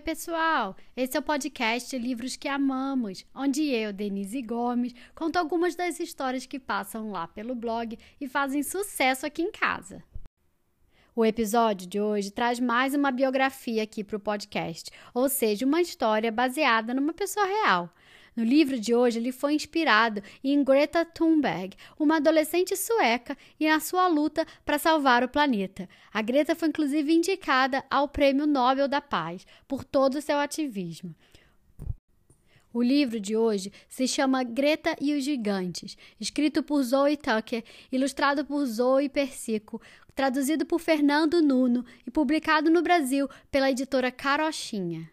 Oi, pessoal! Esse é o podcast Livros que Amamos, onde eu, Denise Gomes, conto algumas das histórias que passam lá pelo blog e fazem sucesso aqui em casa. O episódio de hoje traz mais uma biografia aqui para o podcast, ou seja, uma história baseada numa pessoa real. No livro de hoje, ele foi inspirado em Greta Thunberg, uma adolescente sueca, e na sua luta para salvar o planeta. A Greta foi inclusive indicada ao Prêmio Nobel da Paz por todo o seu ativismo. O livro de hoje se chama Greta e os Gigantes, escrito por Zoe Tucker, ilustrado por Zoe Persico, traduzido por Fernando Nuno e publicado no Brasil pela editora Carochinha.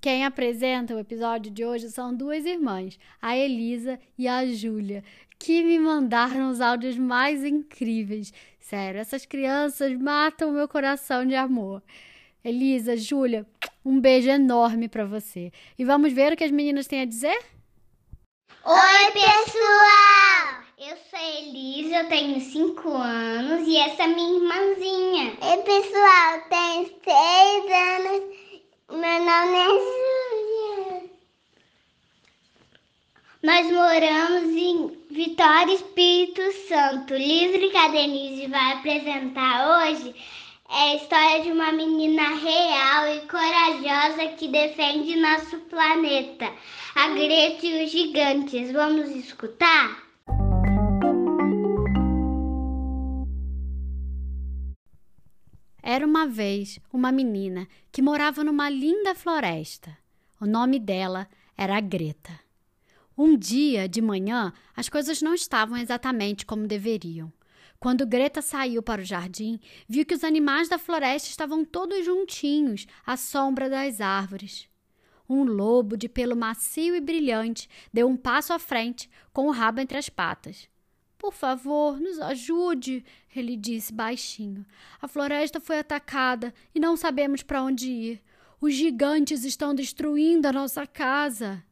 Quem apresenta o episódio de hoje são duas irmãs, a Elisa e a Júlia, que me mandaram os áudios mais incríveis. Sério, essas crianças matam meu coração de amor. Elisa, Júlia, um beijo enorme para você. E vamos ver o que as meninas têm a dizer? Oi, pessoal! Eu sou a Elisa, eu tenho 5 anos e essa é minha irmãzinha. Oi, pessoal, eu tenho 6 anos meu nome é Júlia. Nós moramos em Vitória Espírito Santo. O livro que a Denise vai apresentar hoje é a história de uma menina real e corajosa que defende nosso planeta, a Greta e os Gigantes. Vamos escutar? Era uma vez uma menina que morava numa linda floresta. O nome dela era Greta. Um dia de manhã, as coisas não estavam exatamente como deveriam. Quando Greta saiu para o jardim, viu que os animais da floresta estavam todos juntinhos, à sombra das árvores. Um lobo de pelo macio e brilhante deu um passo à frente, com o rabo entre as patas. Por favor, nos ajude, ele disse baixinho. A floresta foi atacada e não sabemos para onde ir. Os gigantes estão destruindo a nossa casa.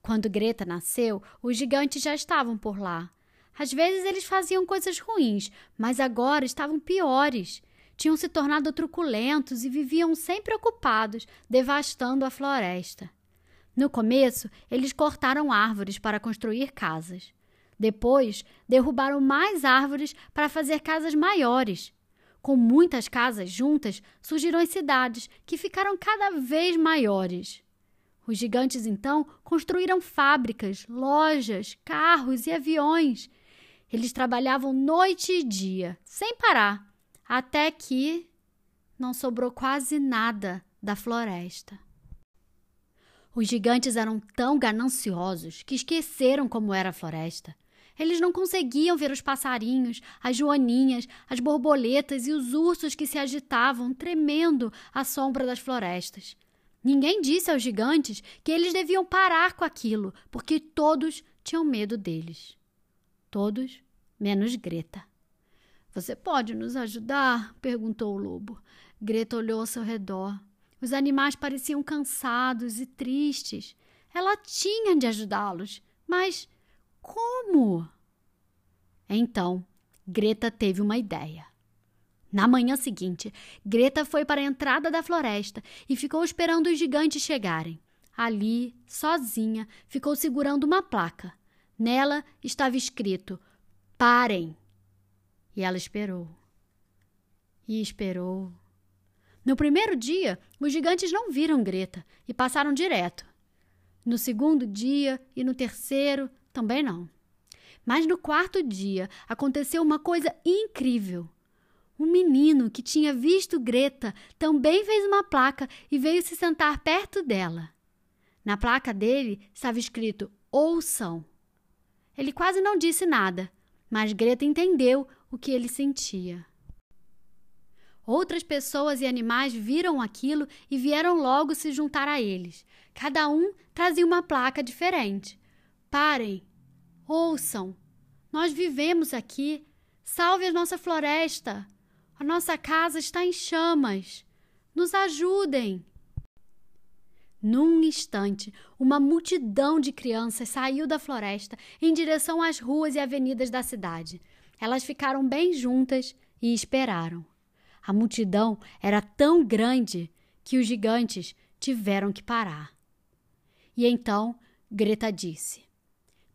Quando Greta nasceu, os gigantes já estavam por lá. Às vezes eles faziam coisas ruins, mas agora estavam piores. Tinham se tornado truculentos e viviam sempre ocupados, devastando a floresta. No começo, eles cortaram árvores para construir casas. Depois, derrubaram mais árvores para fazer casas maiores. Com muitas casas juntas, surgiram as cidades, que ficaram cada vez maiores. Os gigantes então construíram fábricas, lojas, carros e aviões. Eles trabalhavam noite e dia, sem parar, até que não sobrou quase nada da floresta. Os gigantes eram tão gananciosos que esqueceram como era a floresta. Eles não conseguiam ver os passarinhos, as joaninhas, as borboletas e os ursos que se agitavam, tremendo à sombra das florestas. Ninguém disse aos gigantes que eles deviam parar com aquilo, porque todos tinham medo deles. Todos, menos Greta. Você pode nos ajudar? perguntou o lobo. Greta olhou ao seu redor. Os animais pareciam cansados e tristes. Ela tinha de ajudá-los, mas como? Então, Greta teve uma ideia. Na manhã seguinte, Greta foi para a entrada da floresta e ficou esperando os gigantes chegarem. Ali, sozinha, ficou segurando uma placa. Nela estava escrito: Parem! E ela esperou. E esperou. No primeiro dia, os gigantes não viram Greta e passaram direto. No segundo dia e no terceiro, também não. Mas no quarto dia aconteceu uma coisa incrível. Um menino que tinha visto Greta também fez uma placa e veio se sentar perto dela. Na placa dele estava escrito Ouçam. Ele quase não disse nada, mas Greta entendeu o que ele sentia. Outras pessoas e animais viram aquilo e vieram logo se juntar a eles. Cada um trazia uma placa diferente. Parem, Ouçam, nós vivemos aqui. Salve a nossa floresta. A nossa casa está em chamas. Nos ajudem. Num instante, uma multidão de crianças saiu da floresta em direção às ruas e avenidas da cidade. Elas ficaram bem juntas e esperaram. A multidão era tão grande que os gigantes tiveram que parar. E então Greta disse: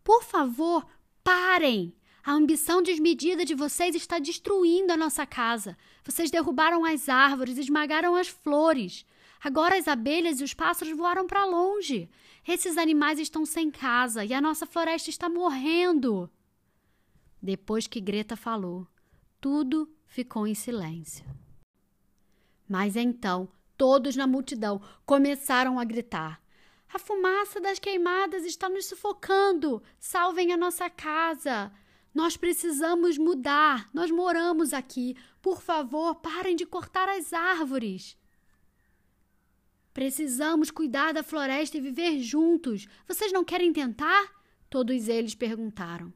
Por favor, parem! A ambição desmedida de vocês está destruindo a nossa casa. Vocês derrubaram as árvores, esmagaram as flores. Agora as abelhas e os pássaros voaram para longe. Esses animais estão sem casa e a nossa floresta está morrendo. Depois que Greta falou, tudo ficou em silêncio. Mas então, todos na multidão começaram a gritar: A fumaça das queimadas está nos sufocando! Salvem a nossa casa! Nós precisamos mudar. Nós moramos aqui. Por favor, parem de cortar as árvores. Precisamos cuidar da floresta e viver juntos. Vocês não querem tentar? Todos eles perguntaram.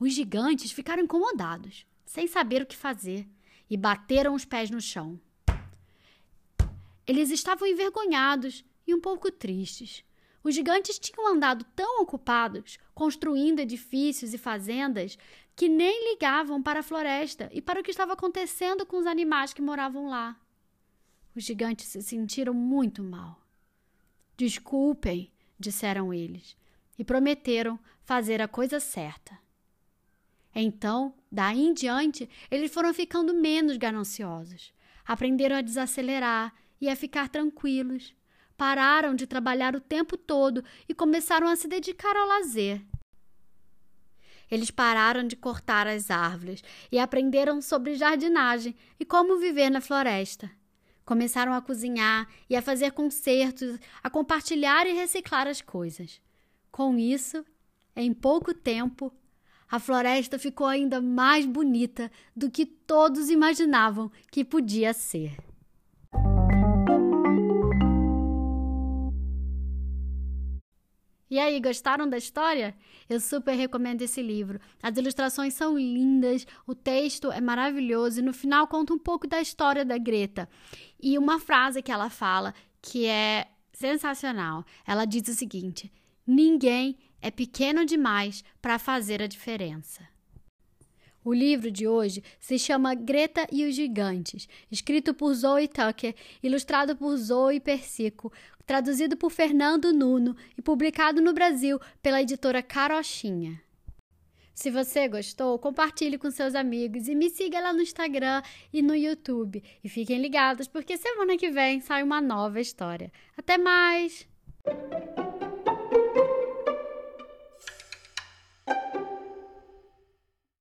Os gigantes ficaram incomodados, sem saber o que fazer, e bateram os pés no chão. Eles estavam envergonhados e um pouco tristes. Os gigantes tinham andado tão ocupados construindo edifícios e fazendas que nem ligavam para a floresta e para o que estava acontecendo com os animais que moravam lá. Os gigantes se sentiram muito mal. Desculpem, disseram eles, e prometeram fazer a coisa certa. Então, daí em diante, eles foram ficando menos gananciosos, aprenderam a desacelerar e a ficar tranquilos pararam de trabalhar o tempo todo e começaram a se dedicar ao lazer. Eles pararam de cortar as árvores e aprenderam sobre jardinagem e como viver na floresta. Começaram a cozinhar e a fazer concertos, a compartilhar e reciclar as coisas. Com isso, em pouco tempo, a floresta ficou ainda mais bonita do que todos imaginavam que podia ser. E aí, gostaram da história? Eu super recomendo esse livro. As ilustrações são lindas, o texto é maravilhoso e no final conta um pouco da história da Greta. E uma frase que ela fala que é sensacional. Ela diz o seguinte: Ninguém é pequeno demais para fazer a diferença. O livro de hoje se chama Greta e os Gigantes, escrito por Zoe Tucker, ilustrado por Zoe Persico, traduzido por Fernando Nuno e publicado no Brasil pela editora Carochinha. Se você gostou, compartilhe com seus amigos e me siga lá no Instagram e no YouTube. E fiquem ligados porque semana que vem sai uma nova história. Até mais!